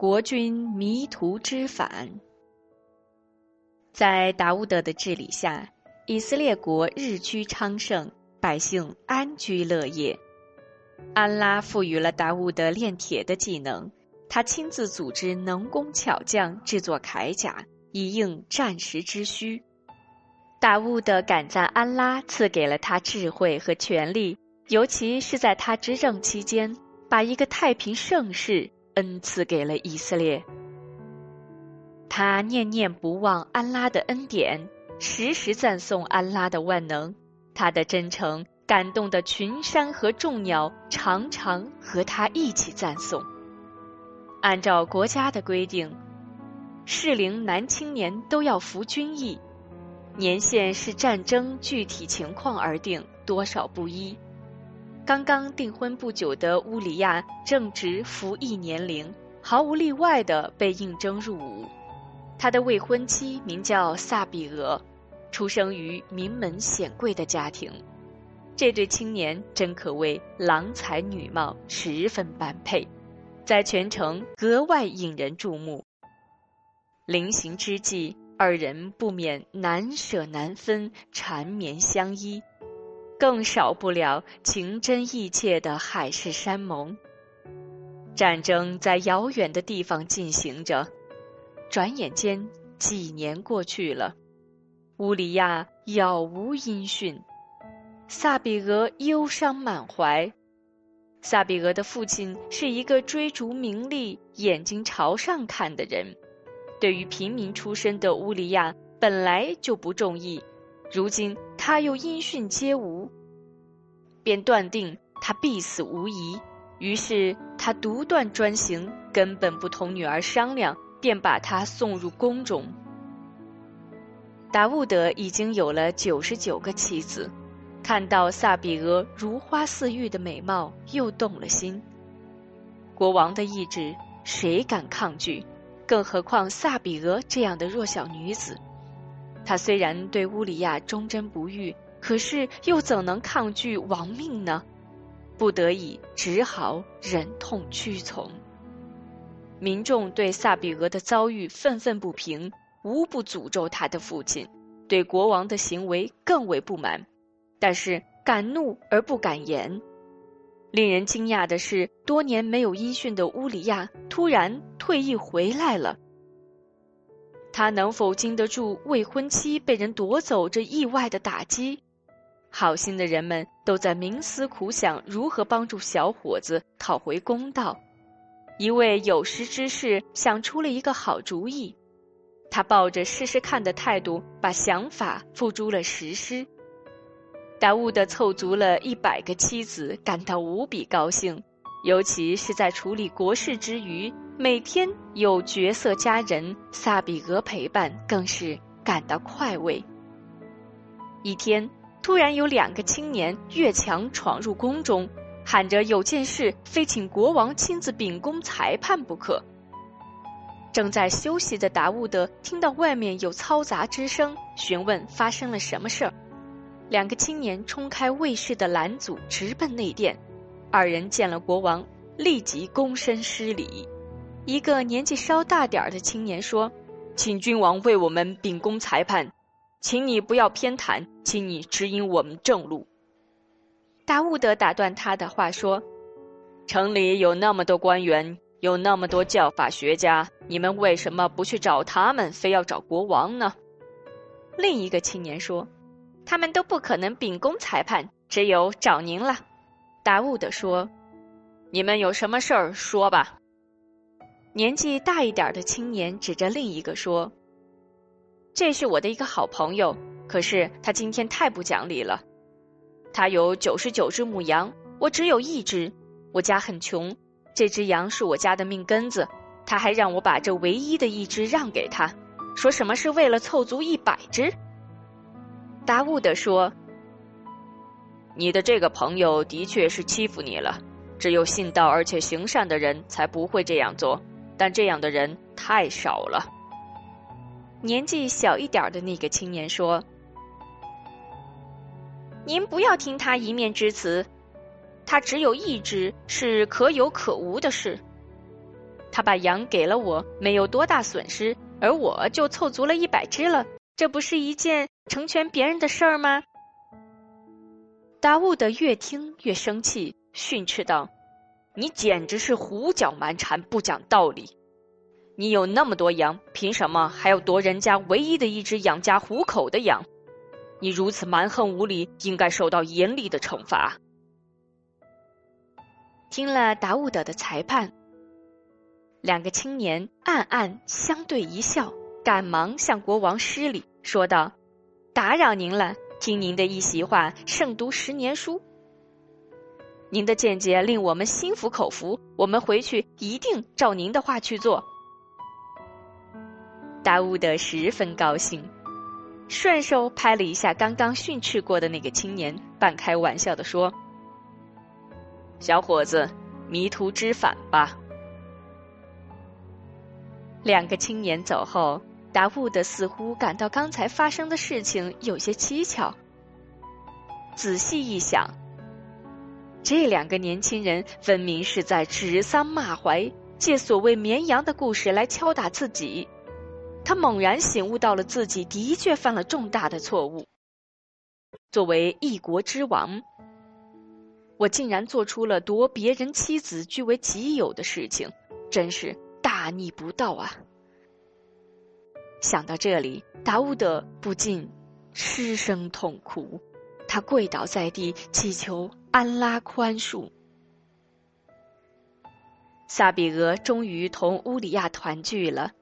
国君迷途知返。在达乌德的治理下，以色列国日趋昌盛，百姓安居乐业。安拉赋予了达乌德炼铁的技能，他亲自组织能工巧匠制作铠甲，以应战时之需。达乌德感赞安拉赐给了他智慧和权力，尤其是在他执政期间，把一个太平盛世恩赐给了以色列。他念念不忘安拉的恩典，时时赞颂安拉的万能。他的真诚感动的群山和众鸟，常常和他一起赞颂。按照国家的规定，适龄男青年都要服军役，年限是战争具体情况而定，多少不一。刚刚订婚不久的乌里亚正值服役年龄，毫无例外的被应征入伍。他的未婚妻名叫萨比俄，出生于名门显贵的家庭。这对青年真可谓郎才女貌，十分般配，在全城格外引人注目。临行之际，二人不免难舍难分，缠绵相依，更少不了情真意切的海誓山盟。战争在遥远的地方进行着。转眼间，几年过去了，乌里亚杳无音讯，萨比俄忧伤满怀。萨比俄的父亲是一个追逐名利、眼睛朝上看的人，对于平民出身的乌里亚本来就不中意，如今他又音讯皆无，便断定他必死无疑。于是他独断专行，根本不同女儿商量。便把她送入宫中。达乌德已经有了九十九个妻子，看到萨比俄如花似玉的美貌，又动了心。国王的意志，谁敢抗拒？更何况萨比俄这样的弱小女子。他虽然对乌里亚忠贞不渝，可是又怎能抗拒亡命呢？不得已，只好忍痛屈从。民众对萨比俄的遭遇愤愤不平，无不诅咒他的父亲，对国王的行为更为不满，但是敢怒而不敢言。令人惊讶的是，多年没有音讯的乌里亚突然退役回来了。他能否经得住未婚妻被人夺走这意外的打击？好心的人们都在冥思苦想，如何帮助小伙子讨回公道。一位有识之士想出了一个好主意，他抱着试试看的态度，把想法付诸了实施。达乌德凑足了一百个妻子，感到无比高兴，尤其是在处理国事之余，每天有绝色佳人萨比俄陪伴，更是感到快慰。一天，突然有两个青年越墙闯入宫中。喊着有件事，非请国王亲自秉公裁判不可。正在休息的达乌德听到外面有嘈杂之声，询问发生了什么事儿。两个青年冲开卫士的拦阻，直奔内殿。二人见了国王，立即躬身施礼。一个年纪稍大点儿的青年说：“请君王为我们秉公裁判，请你不要偏袒，请你指引我们正路。”达乌德打断他的话说：“城里有那么多官员，有那么多教法学家，你们为什么不去找他们，非要找国王呢？”另一个青年说：“他们都不可能秉公裁判，只有找您了。”达乌德说：“你们有什么事儿说吧。”年纪大一点的青年指着另一个说：“这是我的一个好朋友，可是他今天太不讲理了。”他有九十九只母羊，我只有一只。我家很穷，这只羊是我家的命根子。他还让我把这唯一的一只让给他，说什么是为了凑足一百只。达乌德说：“你的这个朋友的确是欺负你了。只有信道而且行善的人才不会这样做，但这样的人太少了。”年纪小一点的那个青年说。您不要听他一面之词，他只有一只是可有可无的事。他把羊给了我，没有多大损失，而我就凑足了一百只了，这不是一件成全别人的事儿吗？达乌德越听越生气，训斥道：“你简直是胡搅蛮缠，不讲道理！你有那么多羊，凭什么还要夺人家唯一的一只养家糊口的羊？你如此蛮横无理，应该受到严厉的惩罚。”听了达乌德的裁判，两个青年暗暗相对一笑，赶忙向国王施礼，说道：“打扰您了。”听您的一席话，胜读十年书。您的见解令我们心服口服，我们回去一定照您的话去做。达乌德十分高兴，顺手拍了一下刚刚训斥过的那个青年，半开玩笑的说：“小伙子，迷途知返吧。”两个青年走后。达乌德似乎感到刚才发生的事情有些蹊跷。仔细一想，这两个年轻人分明是在指桑骂槐，借所谓绵羊的故事来敲打自己。他猛然醒悟到了自己的确犯了重大的错误。作为一国之王，我竟然做出了夺别人妻子据为己有的事情，真是大逆不道啊！想到这里，达乌德不禁失声痛哭，他跪倒在地，祈求安拉宽恕。萨比俄终于同乌里亚团聚了，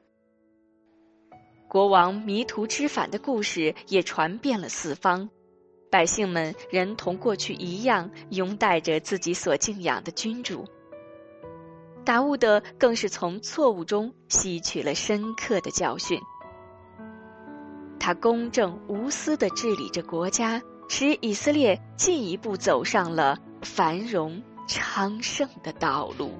国王迷途知返的故事也传遍了四方，百姓们仍同过去一样拥戴着自己所敬仰的君主。达乌德更是从错误中吸取了深刻的教训。他公正无私的治理着国家，使以色列进一步走上了繁荣昌盛的道路。